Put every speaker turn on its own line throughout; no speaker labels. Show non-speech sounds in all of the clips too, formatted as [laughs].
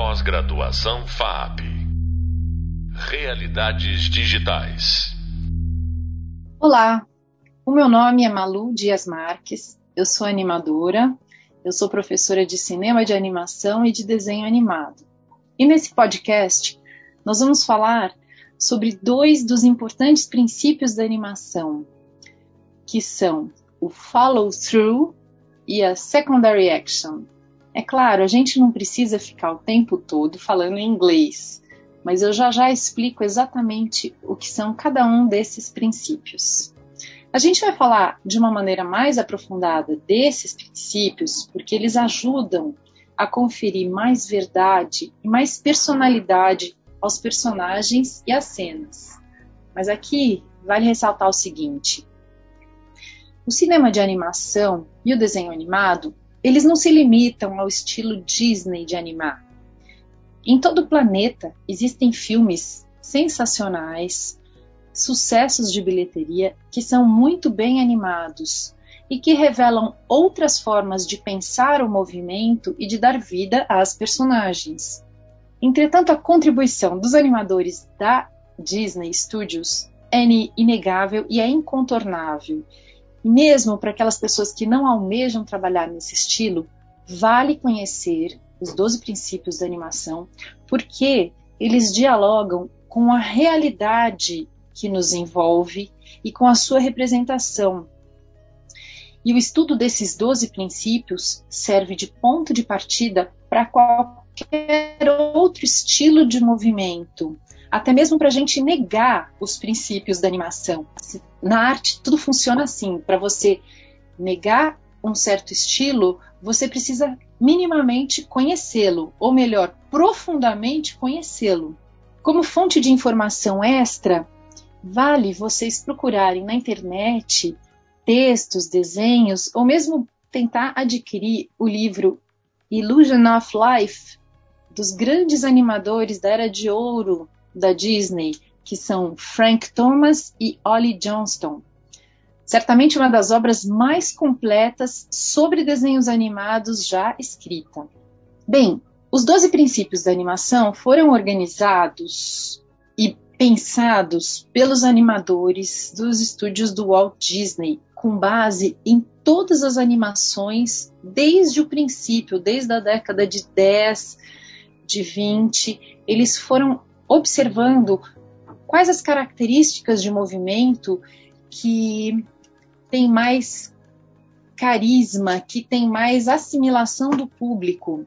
Pós-graduação FAP. Realidades digitais.
Olá, o meu nome é Malu Dias Marques, eu sou animadora, eu sou professora de cinema de animação e de desenho animado. E nesse podcast, nós vamos falar sobre dois dos importantes princípios da animação, que são o follow through e a secondary action. É claro, a gente não precisa ficar o tempo todo falando em inglês, mas eu já já explico exatamente o que são cada um desses princípios. A gente vai falar de uma maneira mais aprofundada desses princípios, porque eles ajudam a conferir mais verdade e mais personalidade aos personagens e às cenas. Mas aqui vale ressaltar o seguinte: o cinema de animação e o desenho animado, eles não se limitam ao estilo Disney de animar. Em todo o planeta existem filmes sensacionais, sucessos de bilheteria que são muito bem animados e que revelam outras formas de pensar o movimento e de dar vida às personagens. Entretanto, a contribuição dos animadores da Disney Studios é inegável e é incontornável. Mesmo para aquelas pessoas que não almejam trabalhar nesse estilo, vale conhecer os 12 princípios da animação, porque eles dialogam com a realidade que nos envolve e com a sua representação. E o estudo desses 12 princípios serve de ponto de partida para qualquer outro estilo de movimento, até mesmo para a gente negar os princípios da animação. Na arte, tudo funciona assim: para você negar um certo estilo, você precisa minimamente conhecê-lo, ou melhor, profundamente conhecê-lo. Como fonte de informação extra, vale vocês procurarem na internet textos, desenhos, ou mesmo tentar adquirir o livro Illusion of Life dos grandes animadores da era de ouro da Disney, que são Frank Thomas e Ollie Johnston. Certamente uma das obras mais completas sobre desenhos animados já escrita. Bem, os 12 princípios da animação foram organizados e pensados pelos animadores dos estúdios do Walt Disney, com base em todas as animações desde o princípio, desde a década de 10, de 20, eles foram observando quais as características de movimento que tem mais carisma, que tem mais assimilação do público.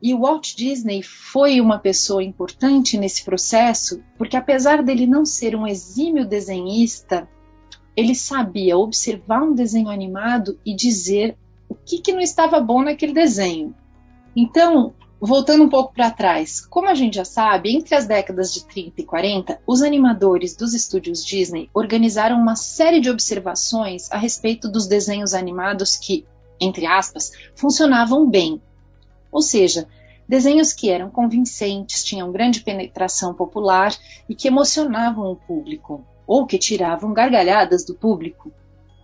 E o Walt Disney foi uma pessoa importante nesse processo, porque apesar dele não ser um exímio desenhista, ele sabia observar um desenho animado e dizer o que, que não estava bom naquele desenho. Então, voltando um pouco para trás, como a gente já sabe, entre as décadas de 30 e 40, os animadores dos estúdios Disney organizaram uma série de observações a respeito dos desenhos animados que, entre aspas, funcionavam bem ou seja, desenhos que eram convincentes, tinham grande penetração popular e que emocionavam o público, ou que tiravam gargalhadas do público.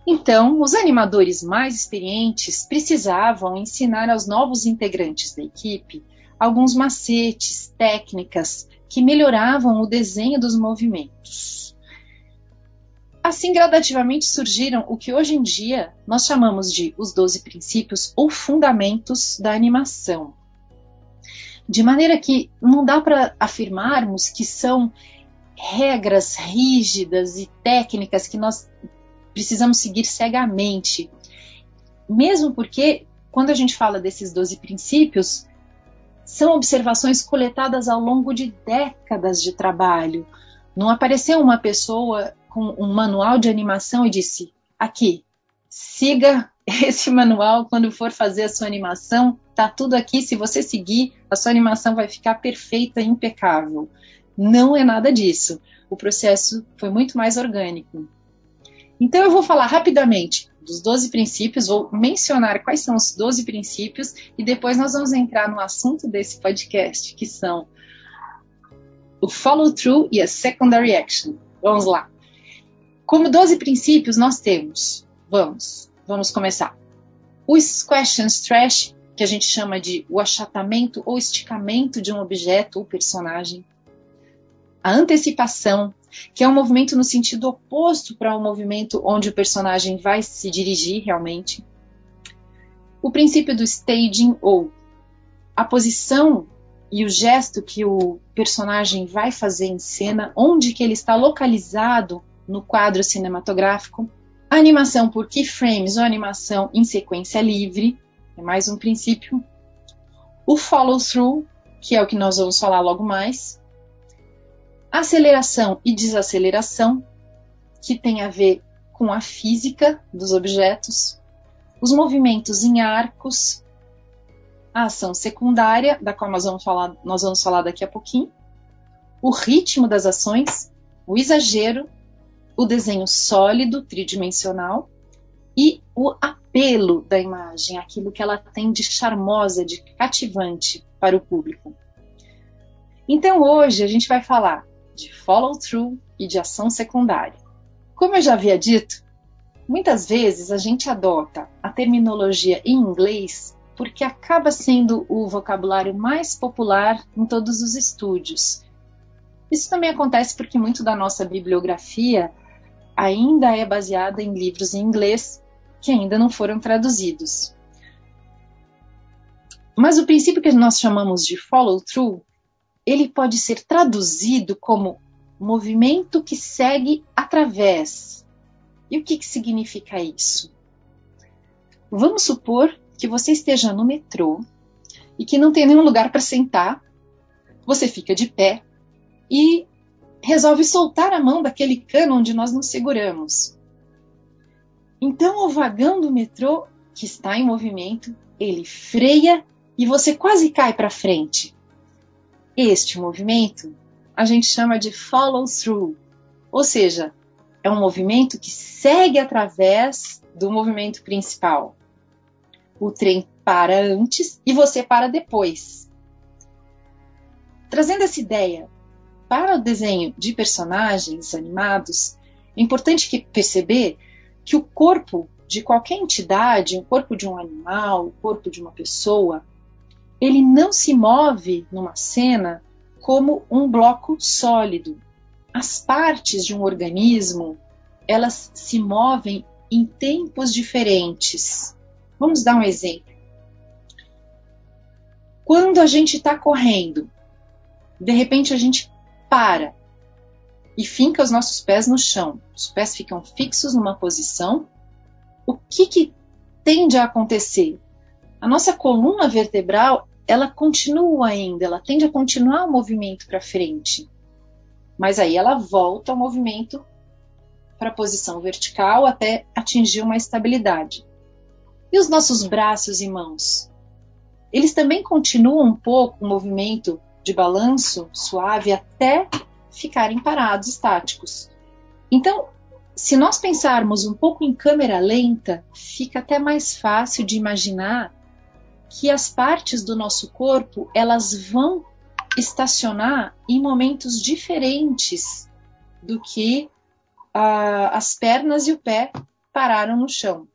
Então, os animadores mais experientes precisavam ensinar aos novos integrantes da equipe alguns macetes, técnicas que melhoravam o desenho dos movimentos. Assim, gradativamente surgiram o que hoje em dia nós chamamos de os 12 princípios ou fundamentos da animação. De maneira que não dá para afirmarmos que são regras rígidas e técnicas que nós precisamos seguir cegamente. Mesmo porque, quando a gente fala desses 12 princípios, são observações coletadas ao longo de décadas de trabalho. Não apareceu uma pessoa com um manual de animação e disse: aqui, siga [laughs] esse manual quando for fazer a sua animação, tá tudo aqui. Se você seguir, a sua animação vai ficar perfeita, impecável. Não é nada disso. O processo foi muito mais orgânico. Então eu vou falar rapidamente dos 12 princípios, vou mencionar quais são os 12 princípios e depois nós vamos entrar no assunto desse podcast, que são o follow through e a secondary action. Vamos lá. Como 12 princípios, nós temos, vamos, vamos começar. O Question Trash, que a gente chama de o achatamento ou esticamento de um objeto ou personagem. A antecipação, que é um movimento no sentido oposto para um movimento onde o personagem vai se dirigir realmente. O princípio do staging, ou a posição e o gesto que o personagem vai fazer em cena, onde que ele está localizado no quadro cinematográfico. A animação por keyframes ou animação em sequência livre, é mais um princípio. O follow-through, que é o que nós vamos falar logo mais. Aceleração e desaceleração, que tem a ver com a física dos objetos. Os movimentos em arcos, a ação secundária, da qual nós vamos falar, nós vamos falar daqui a pouquinho, o ritmo das ações, o exagero, o desenho sólido, tridimensional, e o apelo da imagem, aquilo que ela tem de charmosa, de cativante para o público. Então hoje a gente vai falar de follow-through e de ação secundária. Como eu já havia dito, muitas vezes a gente adota a terminologia em inglês porque acaba sendo o vocabulário mais popular em todos os estúdios. Isso também acontece porque muito da nossa bibliografia ainda é baseada em livros em inglês que ainda não foram traduzidos. Mas o princípio que nós chamamos de follow-through, ele pode ser traduzido como movimento que segue através. E o que, que significa isso? Vamos supor que você esteja no metrô e que não tem nenhum lugar para sentar, você fica de pé e resolve soltar a mão daquele cano onde nós nos seguramos. Então o vagão do metrô, que está em movimento, ele freia e você quase cai para frente. Este movimento a gente chama de follow through, ou seja, é um movimento que segue através do movimento principal o trem para antes e você para depois. Trazendo essa ideia para o desenho de personagens animados, é importante que perceber que o corpo de qualquer entidade, o corpo de um animal, o corpo de uma pessoa, ele não se move numa cena como um bloco sólido. As partes de um organismo, elas se movem em tempos diferentes. Vamos dar um exemplo. Quando a gente está correndo, de repente a gente para e finca os nossos pés no chão. Os pés ficam fixos numa posição. O que, que tende a acontecer? A nossa coluna vertebral ela continua ainda, ela tende a continuar o movimento para frente, mas aí ela volta ao movimento para a posição vertical até atingir uma estabilidade. E os nossos braços e mãos? Eles também continuam um pouco o movimento de balanço suave até ficarem parados, estáticos. Então, se nós pensarmos um pouco em câmera lenta, fica até mais fácil de imaginar que as partes do nosso corpo elas vão estacionar em momentos diferentes do que as pernas e o pé pararam no chão.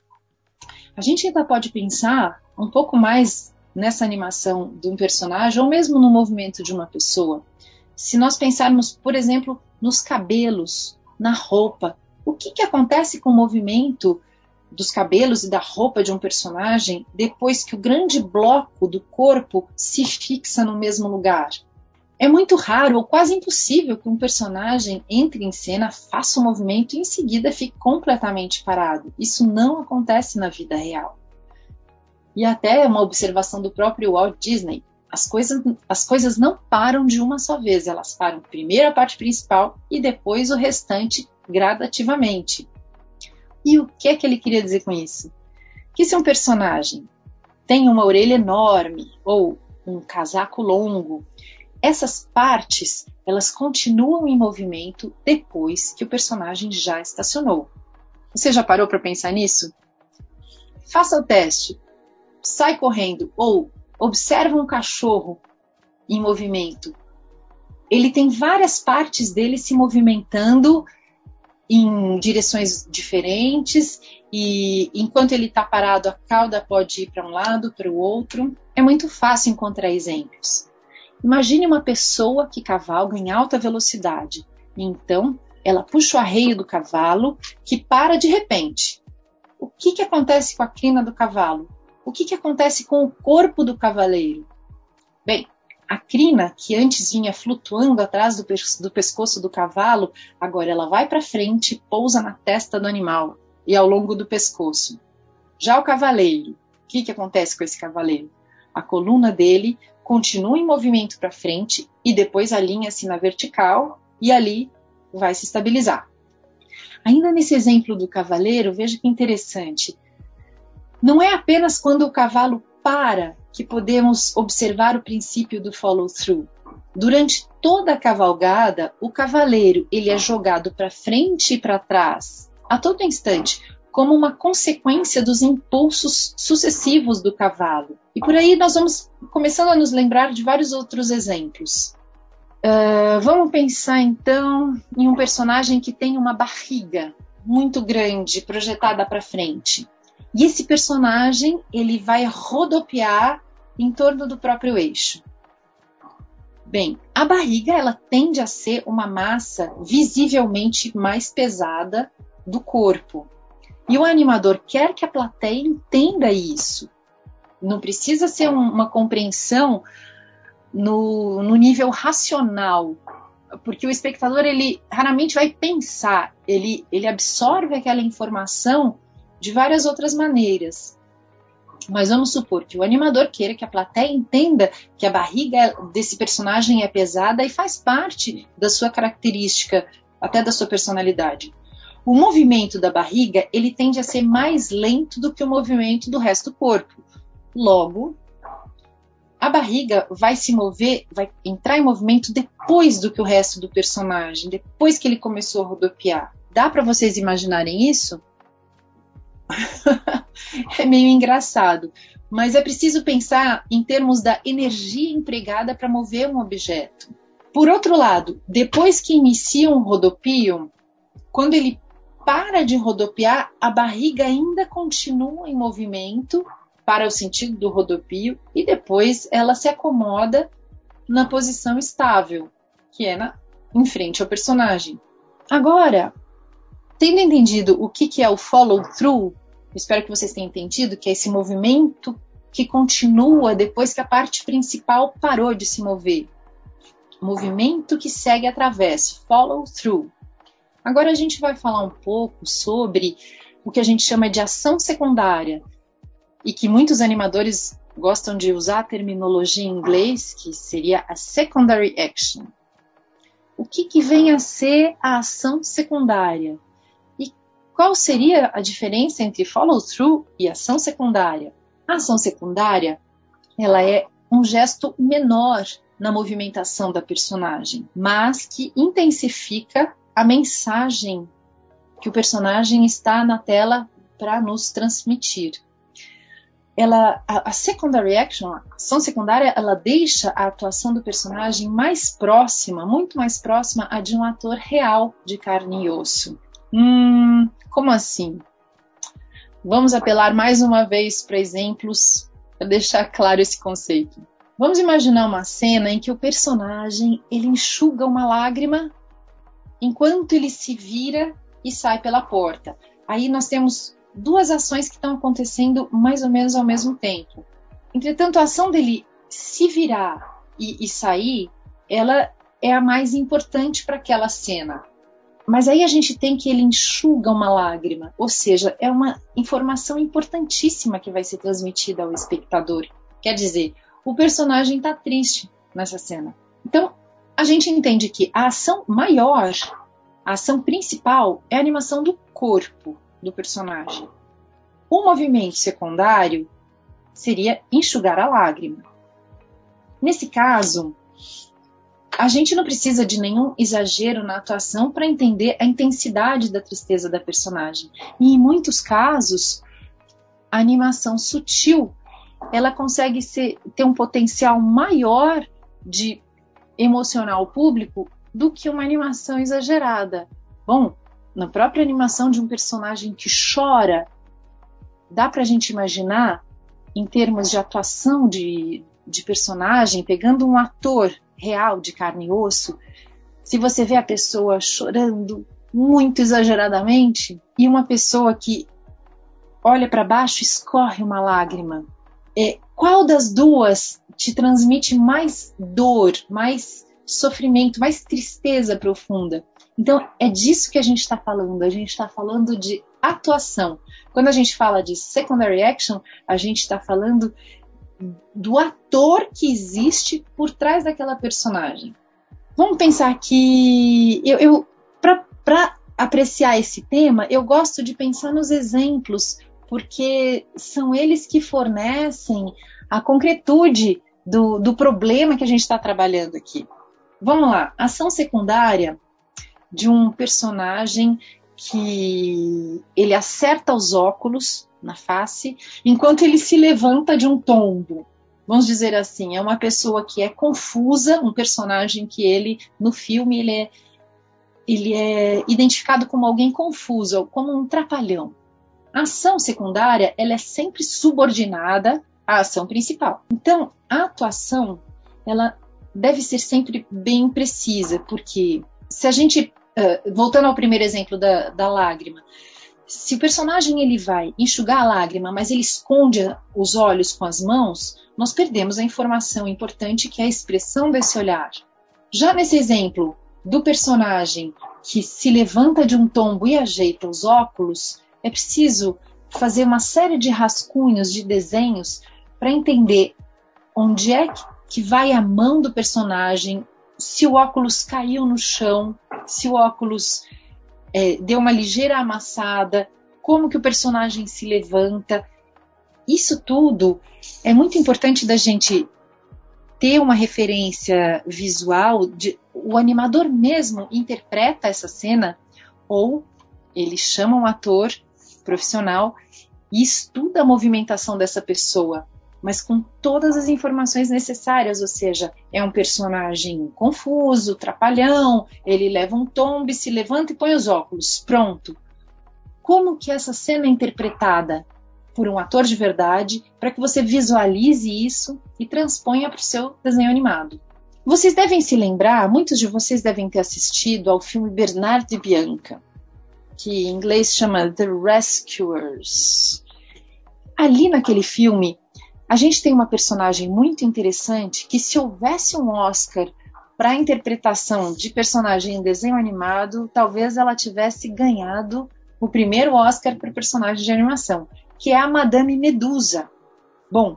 A gente ainda pode pensar um pouco mais nessa animação de um personagem ou mesmo no movimento de uma pessoa. Se nós pensarmos, por exemplo, nos cabelos, na roupa, o que, que acontece com o movimento dos cabelos e da roupa de um personagem depois que o grande bloco do corpo se fixa no mesmo lugar? É muito raro ou quase impossível que um personagem entre em cena, faça um movimento e em seguida fique completamente parado. Isso não acontece na vida real. E até uma observação do próprio Walt Disney: as coisas, as coisas não param de uma só vez, elas param primeiro a parte principal e depois o restante gradativamente. E o que é que ele queria dizer com isso? Que se um personagem tem uma orelha enorme ou um casaco longo essas partes, elas continuam em movimento depois que o personagem já estacionou. Você já parou para pensar nisso? Faça o teste. Sai correndo ou observa um cachorro em movimento. Ele tem várias partes dele se movimentando em direções diferentes e enquanto ele está parado, a cauda pode ir para um lado, para o outro. É muito fácil encontrar exemplos. Imagine uma pessoa que cavalga em alta velocidade. Então, ela puxa o arreio do cavalo, que para de repente. O que, que acontece com a crina do cavalo? O que, que acontece com o corpo do cavaleiro? Bem, a crina, que antes vinha flutuando atrás do, do pescoço do cavalo, agora ela vai para frente e pousa na testa do animal e ao longo do pescoço. Já o cavaleiro, o que, que acontece com esse cavaleiro? A coluna dele continua em movimento para frente e depois alinha-se na vertical e ali vai se estabilizar. Ainda nesse exemplo do cavaleiro, veja que interessante. Não é apenas quando o cavalo para que podemos observar o princípio do follow through. Durante toda a cavalgada, o cavaleiro ele é jogado para frente e para trás a todo instante, como uma consequência dos impulsos sucessivos do cavalo. E por aí nós vamos começando a nos lembrar de vários outros exemplos. Uh, vamos pensar então em um personagem que tem uma barriga muito grande projetada para frente. E esse personagem ele vai rodopiar em torno do próprio eixo. Bem, a barriga ela tende a ser uma massa visivelmente mais pesada do corpo. E o animador quer que a plateia entenda isso. Não precisa ser um, uma compreensão no, no nível racional, porque o espectador ele raramente vai pensar, ele, ele absorve aquela informação de várias outras maneiras. Mas vamos supor que o animador queira que a plateia entenda que a barriga desse personagem é pesada e faz parte da sua característica, até da sua personalidade. O movimento da barriga ele tende a ser mais lento do que o movimento do resto do corpo. Logo, a barriga vai se mover, vai entrar em movimento depois do que o resto do personagem, depois que ele começou a rodopiar. Dá para vocês imaginarem isso? [laughs] é meio engraçado, mas é preciso pensar em termos da energia empregada para mover um objeto. Por outro lado, depois que inicia um rodopio, quando ele para de rodopiar, a barriga ainda continua em movimento para o sentido do rodopio e depois ela se acomoda na posição estável, que é na, em frente ao personagem. Agora, tendo entendido o que, que é o follow through, espero que vocês tenham entendido que é esse movimento que continua depois que a parte principal parou de se mover. Movimento que segue através, follow through. Agora a gente vai falar um pouco sobre o que a gente chama de ação secundária e que muitos animadores gostam de usar a terminologia em inglês, que seria a secondary action. O que, que vem a ser a ação secundária? Qual seria a diferença entre follow-through e ação secundária? A ação secundária ela é um gesto menor na movimentação da personagem, mas que intensifica a mensagem que o personagem está na tela para nos transmitir. Ela, a, a, secondary action, a ação secundária, ela deixa a atuação do personagem mais próxima, muito mais próxima a de um ator real de carne e osso. Hum, como assim? Vamos apelar mais uma vez para exemplos para deixar claro esse conceito. Vamos imaginar uma cena em que o personagem ele enxuga uma lágrima enquanto ele se vira e sai pela porta. Aí nós temos duas ações que estão acontecendo mais ou menos ao mesmo tempo. Entretanto, a ação dele se virar e, e sair, ela é a mais importante para aquela cena. Mas aí a gente tem que ele enxuga uma lágrima, ou seja, é uma informação importantíssima que vai ser transmitida ao espectador. Quer dizer, o personagem está triste nessa cena. Então, a gente entende que a ação maior, a ação principal, é a animação do corpo do personagem. O movimento secundário seria enxugar a lágrima. Nesse caso, a gente não precisa de nenhum exagero na atuação para entender a intensidade da tristeza da personagem. E em muitos casos, a animação sutil ela consegue ser, ter um potencial maior de emocionar o público do que uma animação exagerada. Bom, na própria animação de um personagem que chora, dá para a gente imaginar, em termos de atuação de, de personagem, pegando um ator real de carne e osso, se você vê a pessoa chorando muito exageradamente e uma pessoa que olha para baixo escorre uma lágrima, é, qual das duas te transmite mais dor, mais sofrimento, mais tristeza profunda? Então, é disso que a gente está falando. A gente está falando de atuação. Quando a gente fala de secondary action, a gente está falando do ator que existe por trás daquela personagem. Vamos pensar que eu, eu para apreciar esse tema, eu gosto de pensar nos exemplos, porque são eles que fornecem a concretude do, do problema que a gente está trabalhando aqui. Vamos lá, ação secundária de um personagem que ele acerta os óculos na face enquanto ele se levanta de um tombo. Vamos dizer assim, é uma pessoa que é confusa, um personagem que ele no filme ele é ele é identificado como alguém confuso, como um trapalhão. A ação secundária ela é sempre subordinada à ação principal. Então, a atuação ela deve ser sempre bem precisa, porque se a gente uh, voltando ao primeiro exemplo da, da lágrima, se o personagem ele vai enxugar a lágrima, mas ele esconde os olhos com as mãos, nós perdemos a informação importante que é a expressão desse olhar. Já nesse exemplo do personagem que se levanta de um tombo e ajeita os óculos, é preciso fazer uma série de rascunhos, de desenhos, para entender onde é que vai a mão do personagem, se o óculos caiu no chão, se o óculos é, deu uma ligeira amassada, como que o personagem se levanta. Isso tudo é muito importante da gente ter uma referência visual. De, o animador mesmo interpreta essa cena ou ele chama um ator profissional e estuda a movimentação dessa pessoa mas com todas as informações necessárias, ou seja, é um personagem confuso, trapalhão, ele leva um tombo, se levanta e põe os óculos, pronto. Como que essa cena é interpretada por um ator de verdade para que você visualize isso e transponha para o seu desenho animado? Vocês devem se lembrar, muitos de vocês devem ter assistido ao filme Bernard e Bianca, que em inglês chama The Rescuers. Ali naquele filme, a gente tem uma personagem muito interessante que, se houvesse um Oscar para interpretação de personagem em desenho animado, talvez ela tivesse ganhado o primeiro Oscar para personagem de animação, que é a Madame Medusa. Bom,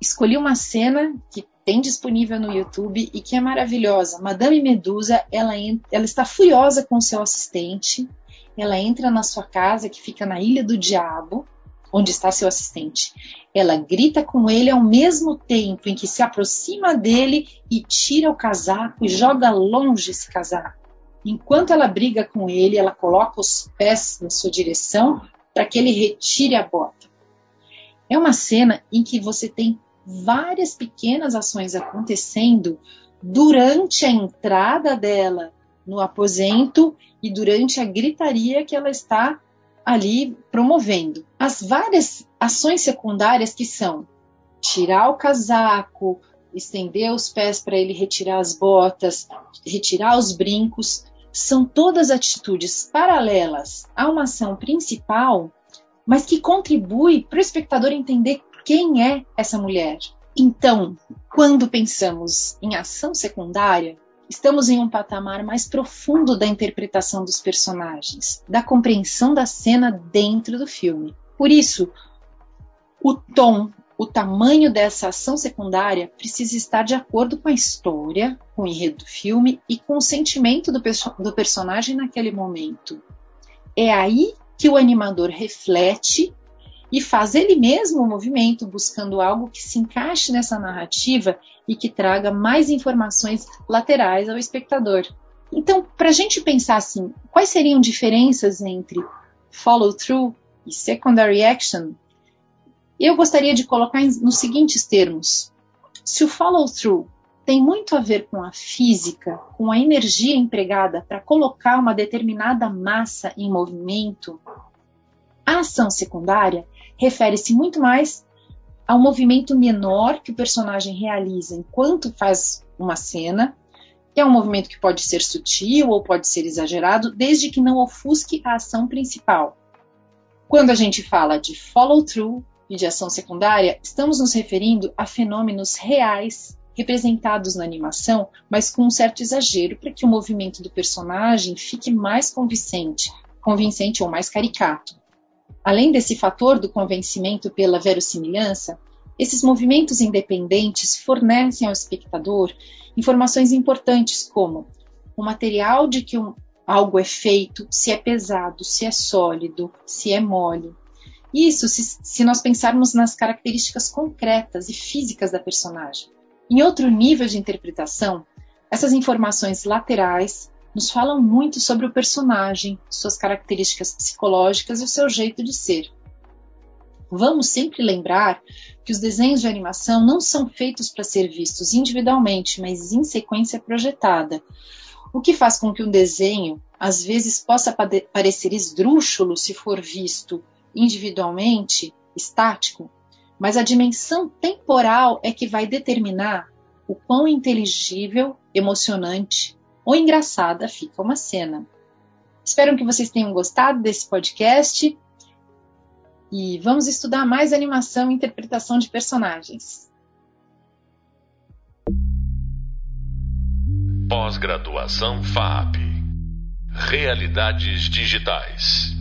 escolhi uma cena que tem disponível no YouTube e que é maravilhosa. Madame Medusa, ela, ela está furiosa com seu assistente, ela entra na sua casa que fica na Ilha do Diabo, onde está seu assistente. Ela grita com ele ao mesmo tempo em que se aproxima dele e tira o casaco e joga longe esse casaco. Enquanto ela briga com ele, ela coloca os pés na sua direção para que ele retire a bota. É uma cena em que você tem várias pequenas ações acontecendo durante a entrada dela no aposento e durante a gritaria que ela está ali promovendo. As várias ações secundárias que são tirar o casaco, estender os pés para ele retirar as botas, retirar os brincos, são todas atitudes paralelas a uma ação principal, mas que contribui para o espectador entender quem é essa mulher. Então, quando pensamos em ação secundária, Estamos em um patamar mais profundo da interpretação dos personagens, da compreensão da cena dentro do filme. Por isso, o tom, o tamanho dessa ação secundária precisa estar de acordo com a história, com o enredo do filme e com o sentimento do, perso do personagem naquele momento. É aí que o animador reflete e faz ele mesmo o movimento, buscando algo que se encaixe nessa narrativa e que traga mais informações laterais ao espectador. Então, para a gente pensar assim, quais seriam diferenças entre follow-through e secondary action? Eu gostaria de colocar nos seguintes termos. Se o follow-through tem muito a ver com a física, com a energia empregada para colocar uma determinada massa em movimento, a ação secundária refere-se muito mais ao movimento menor que o personagem realiza enquanto faz uma cena, que é um movimento que pode ser sutil ou pode ser exagerado, desde que não ofusque a ação principal. Quando a gente fala de follow-through e de ação secundária, estamos nos referindo a fenômenos reais representados na animação, mas com um certo exagero para que o movimento do personagem fique mais convincente, convincente ou mais caricato. Além desse fator do convencimento pela verossimilhança, esses movimentos independentes fornecem ao espectador informações importantes como o material de que um, algo é feito, se é pesado, se é sólido, se é mole. Isso se, se nós pensarmos nas características concretas e físicas da personagem. Em outro nível de interpretação, essas informações laterais nos falam muito sobre o personagem, suas características psicológicas e o seu jeito de ser. Vamos sempre lembrar que os desenhos de animação não são feitos para ser vistos individualmente, mas em sequência projetada, o que faz com que um desenho às vezes possa parecer esdrúxulo se for visto individualmente, estático, mas a dimensão temporal é que vai determinar o quão inteligível, emocionante ou engraçada fica uma cena. Espero que vocês tenham gostado desse podcast e vamos estudar mais animação e interpretação de personagens.
Pós-graduação FAP Realidades Digitais